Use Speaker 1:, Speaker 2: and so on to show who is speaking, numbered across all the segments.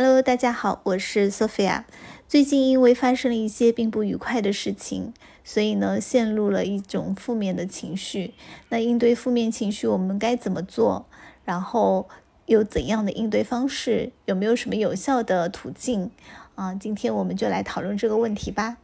Speaker 1: Hello，大家好，我是 Sophia。最近因为发生了一些并不愉快的事情，所以呢陷入了一种负面的情绪。那应对负面情绪，我们该怎么做？然后有怎样的应对方式？有没有什么有效的途径？啊，今天我们就来讨论这个问题吧。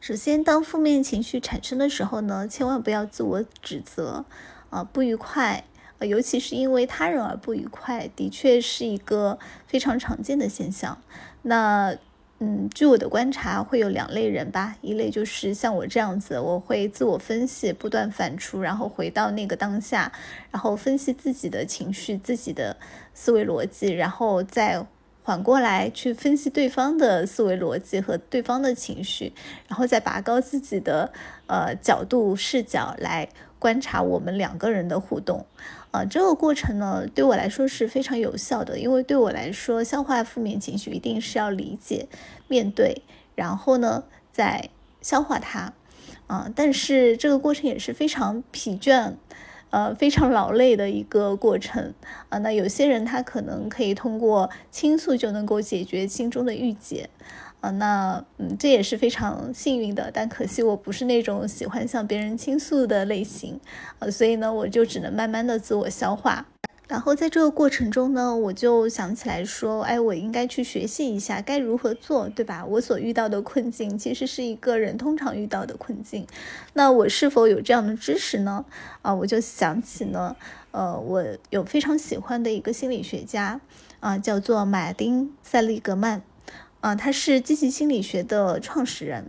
Speaker 1: 首先，当负面情绪产生的时候呢，千万不要自我指责。啊，不愉快。呃，尤其是因为他人而不愉快，的确是一个非常常见的现象。那，嗯，据我的观察，会有两类人吧。一类就是像我这样子，我会自我分析，不断反刍，然后回到那个当下，然后分析自己的情绪、自己的思维逻辑，然后再缓过来去分析对方的思维逻辑和对方的情绪，然后再拔高自己的呃角度视角来。观察我们两个人的互动，啊，这个过程呢，对我来说是非常有效的，因为对我来说，消化负面情绪一定是要理解、面对，然后呢，再消化它，啊，但是这个过程也是非常疲倦，呃，非常劳累的一个过程，啊，那有些人他可能可以通过倾诉就能够解决心中的郁结。啊，那嗯，这也是非常幸运的，但可惜我不是那种喜欢向别人倾诉的类型，呃，所以呢，我就只能慢慢的自我消化。然后在这个过程中呢，我就想起来说，哎，我应该去学习一下该如何做，对吧？我所遇到的困境其实是一个人通常遇到的困境，那我是否有这样的知识呢？啊，我就想起呢，呃，我有非常喜欢的一个心理学家，啊，叫做马丁·塞利格曼。啊，他是积极心理学的创始人。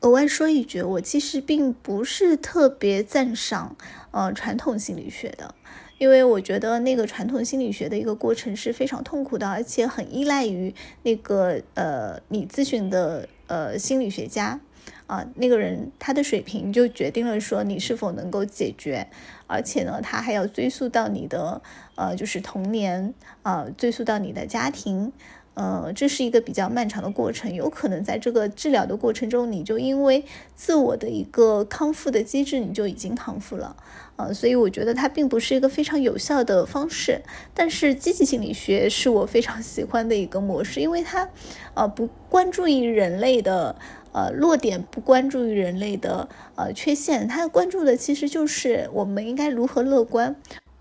Speaker 1: 额外说一句，我其实并不是特别赞赏呃传统心理学的，因为我觉得那个传统心理学的一个过程是非常痛苦的，而且很依赖于那个呃你咨询的呃心理学家啊那个人他的水平就决定了说你是否能够解决，而且呢他还要追溯到你的呃就是童年啊，追溯到你的家庭。呃，这是一个比较漫长的过程，有可能在这个治疗的过程中，你就因为自我的一个康复的机制，你就已经康复了，呃，所以我觉得它并不是一个非常有效的方式。但是积极心理学是我非常喜欢的一个模式，因为它，呃，不关注于人类的呃弱点，不关注于人类的呃缺陷，它关注的其实就是我们应该如何乐观。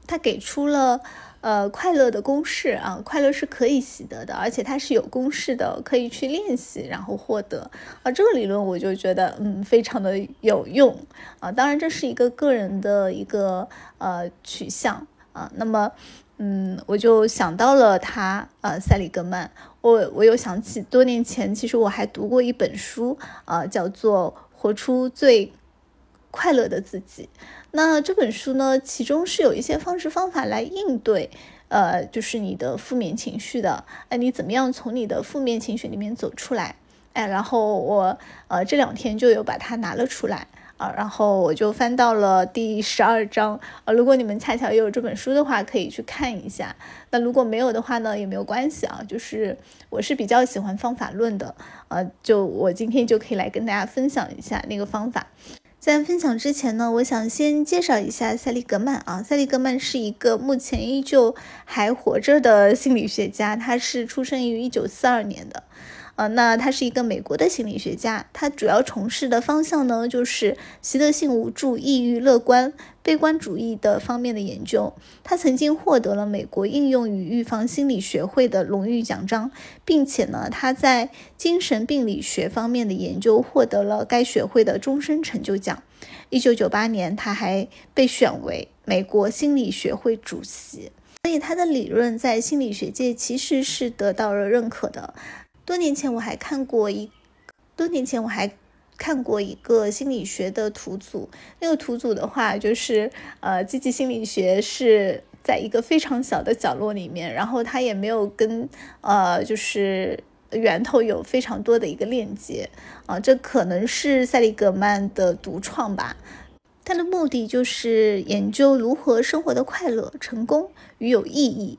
Speaker 1: 它给出了。呃，快乐的公式啊，快乐是可以习得的，而且它是有公式的，可以去练习，然后获得。啊，这个理论我就觉得，嗯，非常的有用啊。当然，这是一个个人的一个呃取向啊。那么，嗯，我就想到了他，呃，塞里格曼。我我又想起多年前，其实我还读过一本书啊，叫做《活出最快乐的自己》。那这本书呢，其中是有一些方式方法来应对，呃，就是你的负面情绪的。哎，你怎么样从你的负面情绪里面走出来？哎，然后我呃这两天就有把它拿了出来啊，然后我就翻到了第十二章啊。如果你们恰巧也有这本书的话，可以去看一下。那如果没有的话呢，也没有关系啊。就是我是比较喜欢方法论的，呃，就我今天就可以来跟大家分享一下那个方法。在分享之前呢，我想先介绍一下塞利格曼啊。塞利格曼是一个目前依旧还活着的心理学家，他是出生于一九四二年的。呃，那他是一个美国的心理学家，他主要从事的方向呢，就是习得性无助、抑郁、乐观、悲观主义的方面的研究。他曾经获得了美国应用与预防心理学会的荣誉奖章，并且呢，他在精神病理学方面的研究获得了该学会的终身成就奖。一九九八年，他还被选为美国心理学会主席，所以他的理论在心理学界其实是得到了认可的。多年前我还看过一，多年前我还看过一个心理学的图组。那个图组的话，就是呃，积极心理学是在一个非常小的角落里面，然后它也没有跟呃，就是源头有非常多的一个链接啊。这可能是塞利格曼的独创吧。他的目的就是研究如何生活的快乐、成功与有意义。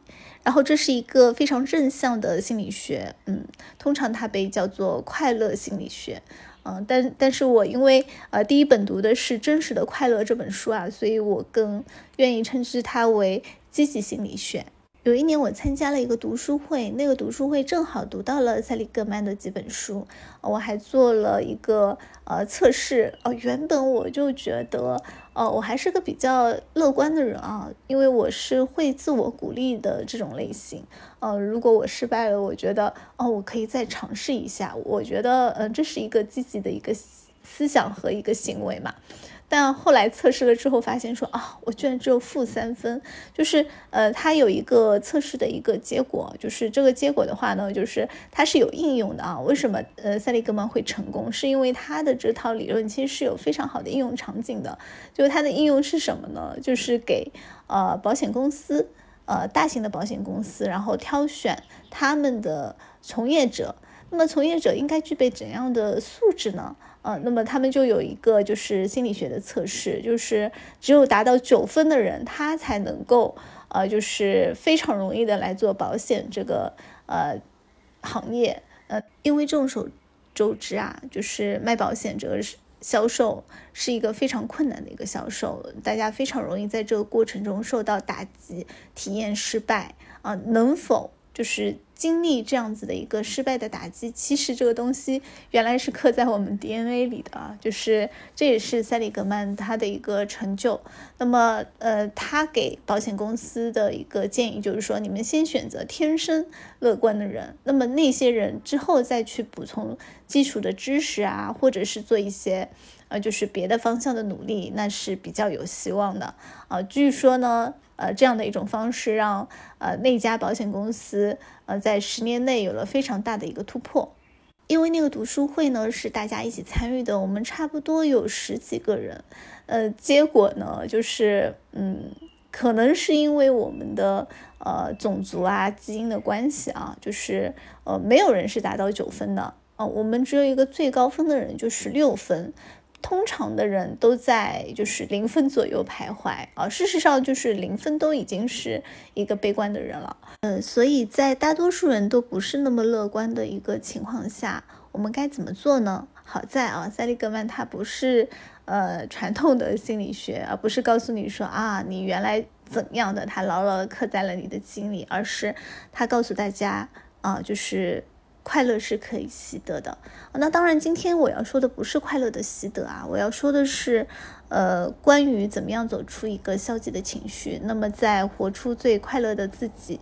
Speaker 1: 然后这是一个非常正向的心理学，嗯，通常它被叫做快乐心理学，嗯，但但是我因为呃第一本读的是《真实的快乐》这本书啊，所以我更愿意称之它为积极心理学。有一年我参加了一个读书会，那个读书会正好读到了塞利格曼的几本书，我还做了一个呃测试。哦，原本我就觉得，呃，我还是个比较乐观的人啊，因为我是会自我鼓励的这种类型。呃，如果我失败了，我觉得哦，我可以再尝试一下。我觉得，呃，这是一个积极的一个思想和一个行为嘛。但后来测试了之后，发现说啊，我居然只有负三分，就是呃，它有一个测试的一个结果，就是这个结果的话呢，就是它是有应用的啊。为什么呃塞利格曼会成功？是因为它的这套理论其实是有非常好的应用场景的。就是它的应用是什么呢？就是给呃保险公司，呃大型的保险公司，然后挑选他们的从业者。那么从业者应该具备怎样的素质呢？呃，那么他们就有一个就是心理学的测试，就是只有达到九分的人，他才能够呃，就是非常容易的来做保险这个呃行业。呃，因为众所周知啊，就是卖保险这个销售是一个非常困难的一个销售，大家非常容易在这个过程中受到打击，体验失败啊，能否？就是经历这样子的一个失败的打击，其实这个东西原来是刻在我们 DNA 里的啊，就是这也是塞里格曼他的一个成就。那么，呃，他给保险公司的一个建议就是说，你们先选择天生乐观的人，那么那些人之后再去补充基础的知识啊，或者是做一些。呃，就是别的方向的努力，那是比较有希望的啊。据说呢，呃，这样的一种方式让呃那家保险公司呃在十年内有了非常大的一个突破。因为那个读书会呢是大家一起参与的，我们差不多有十几个人。呃，结果呢就是嗯，可能是因为我们的呃种族啊基因的关系啊，就是呃没有人是达到九分的啊，我们只有一个最高分的人就是六分。通常的人都在就是零分左右徘徊啊，事实上就是零分都已经是一个悲观的人了。嗯，所以在大多数人都不是那么乐观的一个情况下，我们该怎么做呢？好在啊，塞利格曼他不是呃传统的心理学，而不是告诉你说啊你原来怎样的，他牢牢的刻在了你的心里，而是他告诉大家啊就是。快乐是可以习得的，那当然，今天我要说的不是快乐的习得啊，我要说的是，呃，关于怎么样走出一个消极的情绪。那么，在《活出最快乐的自己》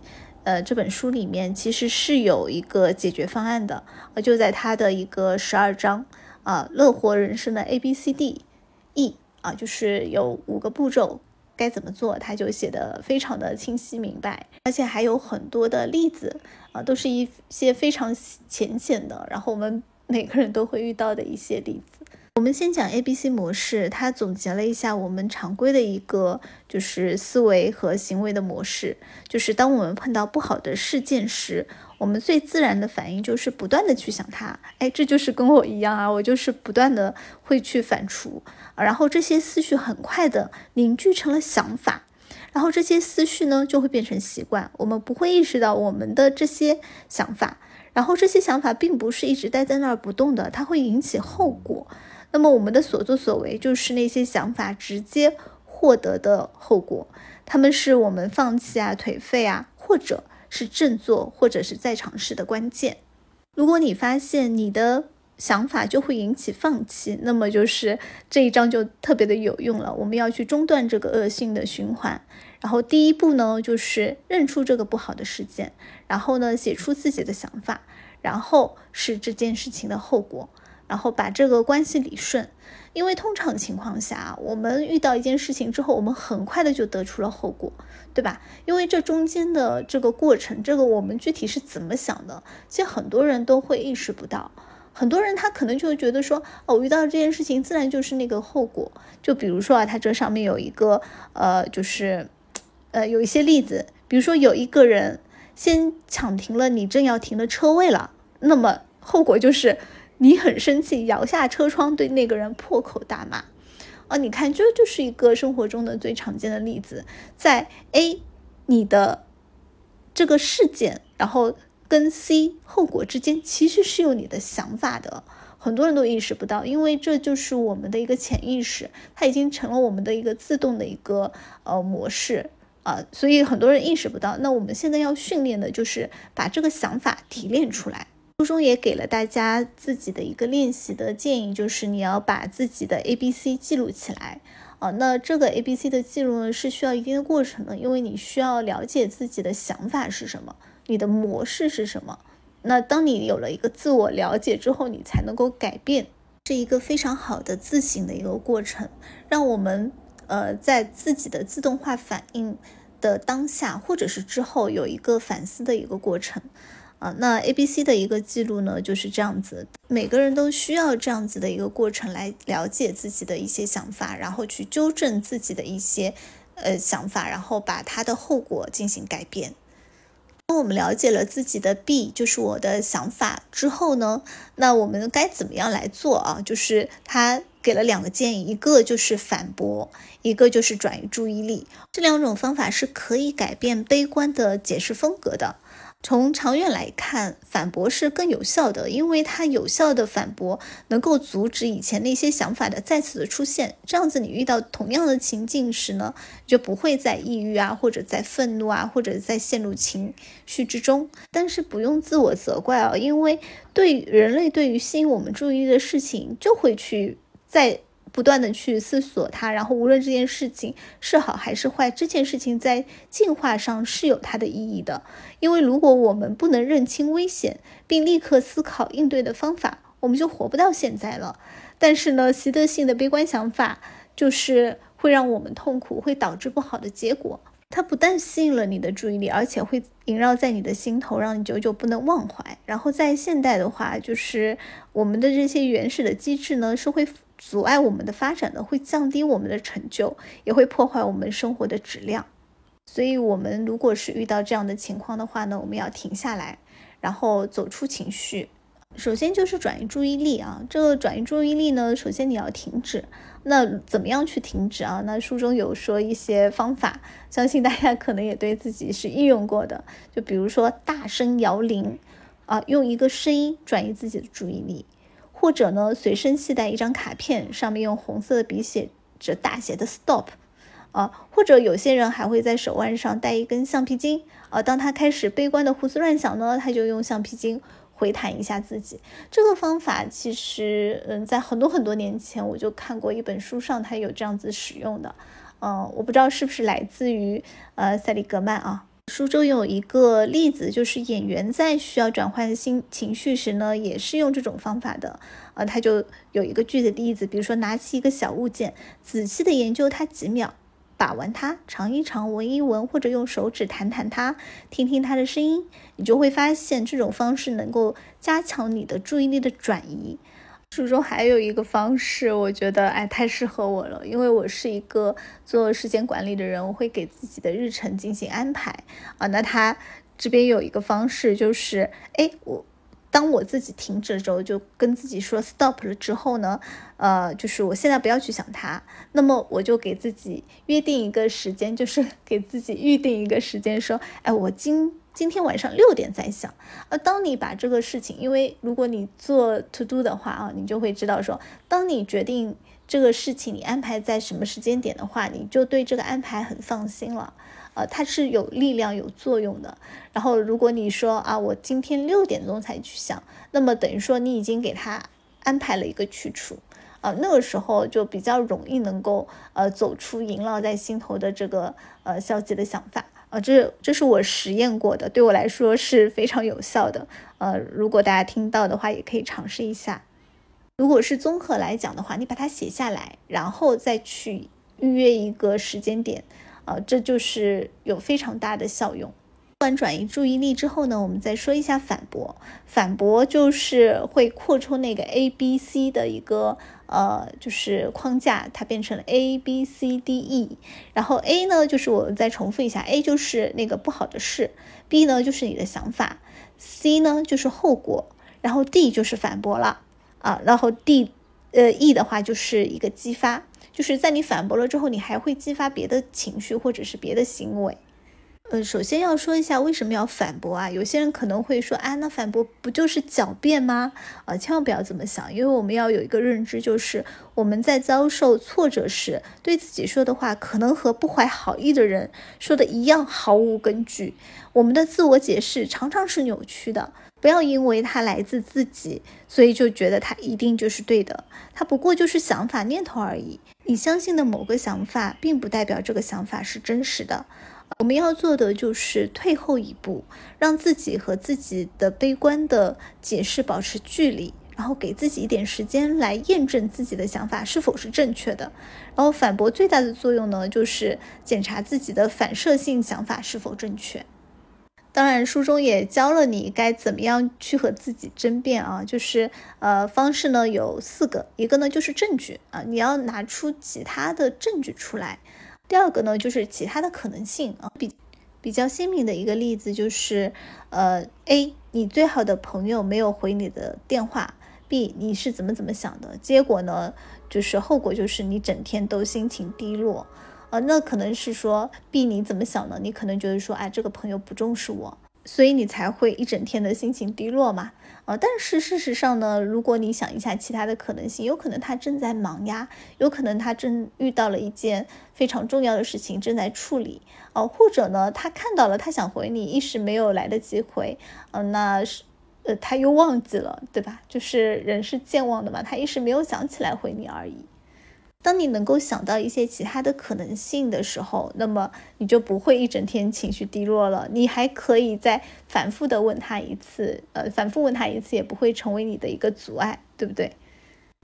Speaker 1: 呃这本书里面，其实是有一个解决方案的，呃，就在它的一个十二章啊，乐活人生的 A B C D E 啊，就是有五个步骤。该怎么做，他就写的非常的清晰明白，而且还有很多的例子啊，都是一些非常浅显的，然后我们每个人都会遇到的一些例子。我们先讲 A B C 模式，它总结了一下我们常规的一个就是思维和行为的模式，就是当我们碰到不好的事件时，我们最自然的反应就是不断的去想它，哎，这就是跟我一样啊，我就是不断的会去反刍，然后这些思绪很快的凝聚成了想法，然后这些思绪呢就会变成习惯，我们不会意识到我们的这些想法，然后这些想法并不是一直待在那儿不动的，它会引起后果。那么我们的所作所为，就是那些想法直接获得的后果。他们是我们放弃啊、颓废啊，或者是振作，或者是再尝试的关键。如果你发现你的想法就会引起放弃，那么就是这一章就特别的有用了。我们要去中断这个恶性的循环。然后第一步呢，就是认出这个不好的事件，然后呢，写出自己的想法，然后是这件事情的后果。然后把这个关系理顺，因为通常情况下，我们遇到一件事情之后，我们很快的就得出了后果，对吧？因为这中间的这个过程，这个我们具体是怎么想的，其实很多人都会意识不到。很多人他可能就会觉得说，哦，遇到这件事情，自然就是那个后果。就比如说啊，他这上面有一个，呃，就是，呃，有一些例子，比如说有一个人先抢停了你正要停的车位了，那么后果就是。你很生气，摇下车窗对那个人破口大骂，啊，你看，这就是一个生活中的最常见的例子，在 A 你的这个事件，然后跟 C 后果之间其实是有你的想法的，很多人都意识不到，因为这就是我们的一个潜意识，它已经成了我们的一个自动的一个呃模式。啊，所以很多人意识不到。那我们现在要训练的就是把这个想法提炼出来。书中也给了大家自己的一个练习的建议，就是你要把自己的 A、B、C 记录起来啊。那这个 A、B、C 的记录呢，是需要一定的过程的，因为你需要了解自己的想法是什么，你的模式是什么。那当你有了一个自我了解之后，你才能够改变，是一个非常好的自省的一个过程，让我们呃在自己的自动化反应的当下或者是之后有一个反思的一个过程。啊，那 A、B、C 的一个记录呢，就是这样子。每个人都需要这样子的一个过程来了解自己的一些想法，然后去纠正自己的一些呃想法，然后把它的后果进行改变。当我们了解了自己的 B，就是我的想法之后呢，那我们该怎么样来做啊？就是他给了两个建议，一个就是反驳，一个就是转移注意力。这两种方法是可以改变悲观的解释风格的。从长远来看，反驳是更有效的，因为它有效的反驳能够阻止以前那些想法的再次的出现。这样子，你遇到同样的情境时呢，就不会再抑郁啊，或者在愤怒啊，或者在陷入情绪之中。但是不用自我责怪啊，因为对人类对于吸引我们注意的事情，就会去在。不断的去思索它，然后无论这件事情是好还是坏，这件事情在进化上是有它的意义的。因为如果我们不能认清危险，并立刻思考应对的方法，我们就活不到现在了。但是呢，习得性的悲观想法就是会让我们痛苦，会导致不好的结果。它不但吸引了你的注意力，而且会萦绕在你的心头，让你久久不能忘怀。然后在现代的话，就是我们的这些原始的机制呢，是会。阻碍我们的发展的，会降低我们的成就，也会破坏我们生活的质量。所以，我们如果是遇到这样的情况的话呢，我们要停下来，然后走出情绪。首先就是转移注意力啊，这个转移注意力呢，首先你要停止。那怎么样去停止啊？那书中有说一些方法，相信大家可能也对自己是应用过的。就比如说大声摇铃啊，用一个声音转移自己的注意力。或者呢，随身携带一张卡片，上面用红色的笔写着大写的 “stop”，啊，或者有些人还会在手腕上戴一根橡皮筋，啊，当他开始悲观的胡思乱想呢，他就用橡皮筋回弹一下自己。这个方法其实，嗯，在很多很多年前我就看过一本书上，它有这样子使用的，嗯，我不知道是不是来自于呃塞利格曼啊。书中有一个例子，就是演员在需要转换心情绪时呢，也是用这种方法的。啊，他就有一个具体的例子，比如说拿起一个小物件，仔细的研究它几秒，把玩它，尝一尝，闻一闻，或者用手指弹弹它，听听它的声音，你就会发现这种方式能够加强你的注意力的转移。书中还有一个方式，我觉得哎太适合我了，因为我是一个做时间管理的人，我会给自己的日程进行安排啊。那他这边有一个方式，就是哎我当我自己停止了之后，就跟自己说 stop 了之后呢，呃，就是我现在不要去想它，那么我就给自己约定一个时间，就是给自己预定一个时间，说哎我今。今天晚上六点再想。而当你把这个事情，因为如果你做 to do 的话啊，你就会知道说，当你决定这个事情你安排在什么时间点的话，你就对这个安排很放心了。呃，它是有力量、有作用的。然后如果你说啊，我今天六点钟才去想，那么等于说你已经给他安排了一个去处。啊，那个时候就比较容易能够呃走出萦绕在心头的这个呃消极的想法。啊，这这是我实验过的，对我来说是非常有效的。呃，如果大家听到的话，也可以尝试一下。如果是综合来讲的话，你把它写下来，然后再去预约一个时间点，啊，这就是有非常大的效用。做完转移注意力之后呢，我们再说一下反驳。反驳就是会扩充那个 A、B、C 的一个呃，就是框架，它变成了 A、B、C、D、E。然后 A 呢，就是我们再重复一下，A 就是那个不好的事，B 呢就是你的想法，C 呢就是后果，然后 D 就是反驳了啊。然后 D 呃 E 的话就是一个激发，就是在你反驳了之后，你还会激发别的情绪或者是别的行为。呃，首先要说一下为什么要反驳啊？有些人可能会说，啊，那反驳不就是狡辩吗？啊，千万不要这么想，因为我们要有一个认知，就是我们在遭受挫折时，对自己说的话，可能和不怀好意的人说的一样毫无根据。我们的自我解释常常是扭曲的，不要因为它来自自己，所以就觉得它一定就是对的。它不过就是想法念头而已。你相信的某个想法，并不代表这个想法是真实的。我们要做的就是退后一步，让自己和自己的悲观的解释保持距离，然后给自己一点时间来验证自己的想法是否是正确的。然后反驳最大的作用呢，就是检查自己的反射性想法是否正确。当然，书中也教了你该怎么样去和自己争辩啊，就是呃方式呢有四个，一个呢就是证据啊，你要拿出其他的证据出来。第二个呢，就是其他的可能性啊，比比较鲜明的一个例子就是，呃，A，你最好的朋友没有回你的电话；B，你是怎么怎么想的？结果呢，就是后果就是你整天都心情低落，呃，那可能是说 B 你怎么想呢？你可能觉得说，哎，这个朋友不重视我。所以你才会一整天的心情低落嘛？呃，但是事实上呢，如果你想一下其他的可能性，有可能他正在忙呀，有可能他正遇到了一件非常重要的事情正在处理，呃，或者呢，他看到了，他想回你，一时没有来得及回，嗯，那是，呃，他又忘记了，对吧？就是人是健忘的嘛，他一时没有想起来回你而已。当你能够想到一些其他的可能性的时候，那么你就不会一整天情绪低落了。你还可以再反复的问他一次，呃，反复问他一次也不会成为你的一个阻碍，对不对？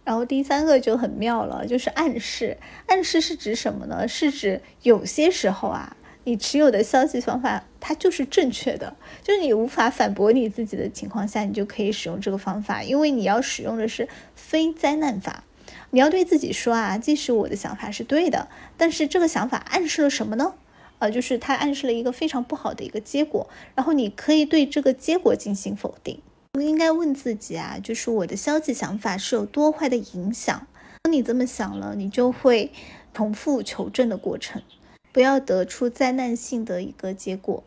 Speaker 1: 然后第三个就很妙了，就是暗示。暗示是指什么呢？是指有些时候啊，你持有的消极方法它就是正确的，就是你无法反驳你自己的情况下，你就可以使用这个方法，因为你要使用的是非灾难法。你要对自己说啊，即使我的想法是对的，但是这个想法暗示了什么呢？呃，就是它暗示了一个非常不好的一个结果，然后你可以对这个结果进行否定。我应该问自己啊，就是我的消极想法是有多坏的影响？当你这么想了，你就会重复求证的过程，不要得出灾难性的一个结果。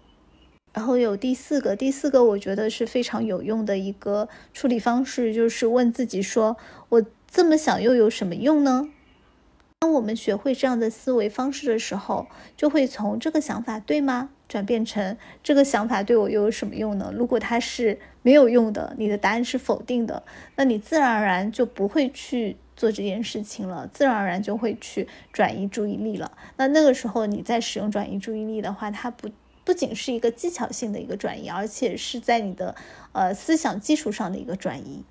Speaker 1: 然后有第四个，第四个我觉得是非常有用的一个处理方式，就是问自己说，我。这么想又有什么用呢？当我们学会这样的思维方式的时候，就会从这个想法对吗，转变成这个想法对我又有什么用呢？如果它是没有用的，你的答案是否定的，那你自然而然就不会去做这件事情了，自然而然就会去转移注意力了。那那个时候你在使用转移注意力的话，它不不仅是一个技巧性的一个转移，而且是在你的呃思想基础上的一个转移。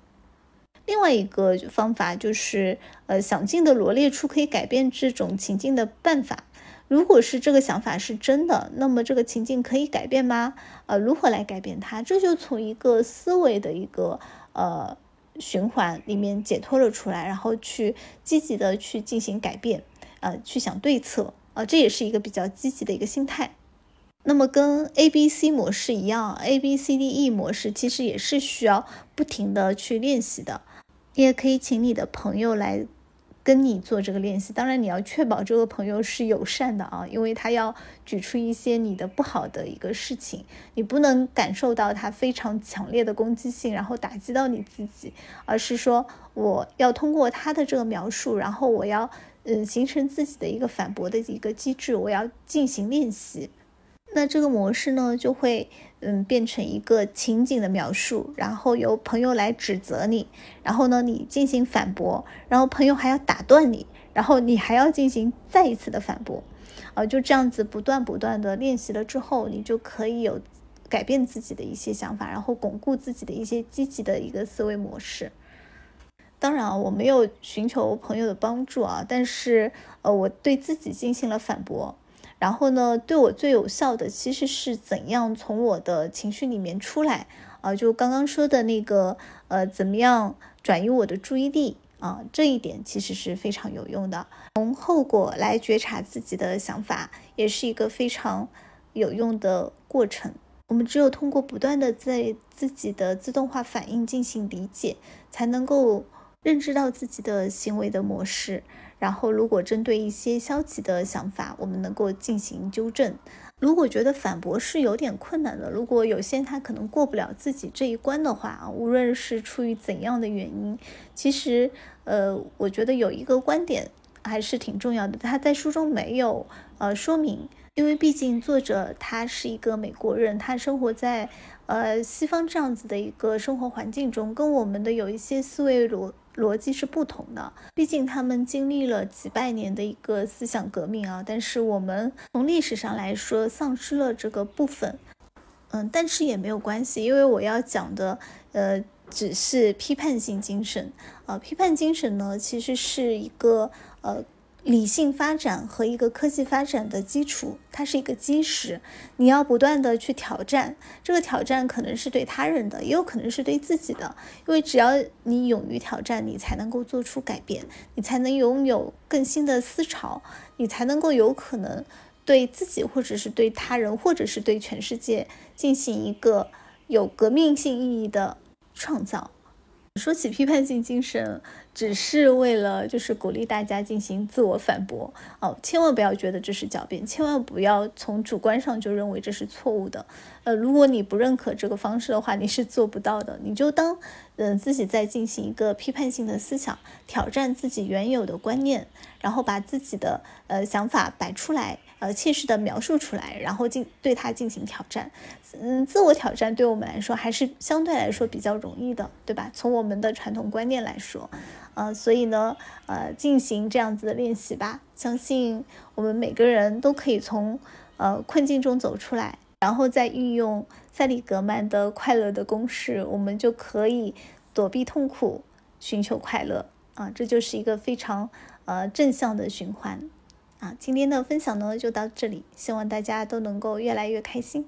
Speaker 1: 另外一个方法就是，呃，想尽的罗列出可以改变这种情境的办法。如果是这个想法是真的，那么这个情境可以改变吗？呃，如何来改变它？这就从一个思维的一个呃循环里面解脱了出来，然后去积极的去进行改变，呃，去想对策，呃，这也是一个比较积极的一个心态。那么跟 A B C 模式一样，A B C D E 模式其实也是需要不停的去练习的。你也可以请你的朋友来跟你做这个练习，当然你要确保这个朋友是友善的啊，因为他要举出一些你的不好的一个事情，你不能感受到他非常强烈的攻击性，然后打击到你自己，而是说我要通过他的这个描述，然后我要嗯形成自己的一个反驳的一个机制，我要进行练习。那这个模式呢，就会嗯变成一个情景的描述，然后由朋友来指责你，然后呢你进行反驳，然后朋友还要打断你，然后你还要进行再一次的反驳，啊就这样子不断不断的练习了之后，你就可以有改变自己的一些想法，然后巩固自己的一些积极的一个思维模式。当然啊，我没有寻求朋友的帮助啊，但是呃我对自己进行了反驳。然后呢，对我最有效的其实是怎样从我的情绪里面出来啊？就刚刚说的那个，呃，怎么样转移我的注意力啊？这一点其实是非常有用的。从后果来觉察自己的想法，也是一个非常有用的过程。我们只有通过不断的在自己的自动化反应进行理解，才能够认知到自己的行为的模式。然后如果针对一些消极的想法，我们能够进行纠正。如果觉得反驳是有点困难的，如果有些人他可能过不了自己这一关的话啊，无论是出于怎样的原因，其实呃，我觉得有一个观点还是挺重要的，他在书中没有呃说明，因为毕竟作者他是一个美国人，他生活在呃西方这样子的一个生活环境中，跟我们的有一些思维逻。逻辑是不同的，毕竟他们经历了几百年的一个思想革命啊。但是我们从历史上来说，丧失了这个部分。嗯，但是也没有关系，因为我要讲的，呃，只是批判性精神啊。批判精神呢，其实是一个呃。理性发展和一个科技发展的基础，它是一个基石。你要不断的去挑战，这个挑战可能是对他人的，也有可能是对自己的。因为只要你勇于挑战，你才能够做出改变，你才能拥有更新的思潮，你才能够有可能对自己，或者是对他人，或者是对全世界进行一个有革命性意义的创造。说起批判性精神，只是为了就是鼓励大家进行自我反驳哦，千万不要觉得这是狡辩，千万不要从主观上就认为这是错误的。呃，如果你不认可这个方式的话，你是做不到的。你就当嗯自己在进行一个批判性的思想，挑战自己原有的观念，然后把自己的呃想法摆出来。呃，切实的描述出来，然后进对它进行挑战。嗯，自我挑战对我们来说还是相对来说比较容易的，对吧？从我们的传统观念来说，呃，所以呢，呃，进行这样子的练习吧。相信我们每个人都可以从呃困境中走出来，然后再运用塞里格曼的快乐的公式，我们就可以躲避痛苦，寻求快乐啊！这就是一个非常呃正向的循环。啊，今天的分享呢就到这里，希望大家都能够越来越开心。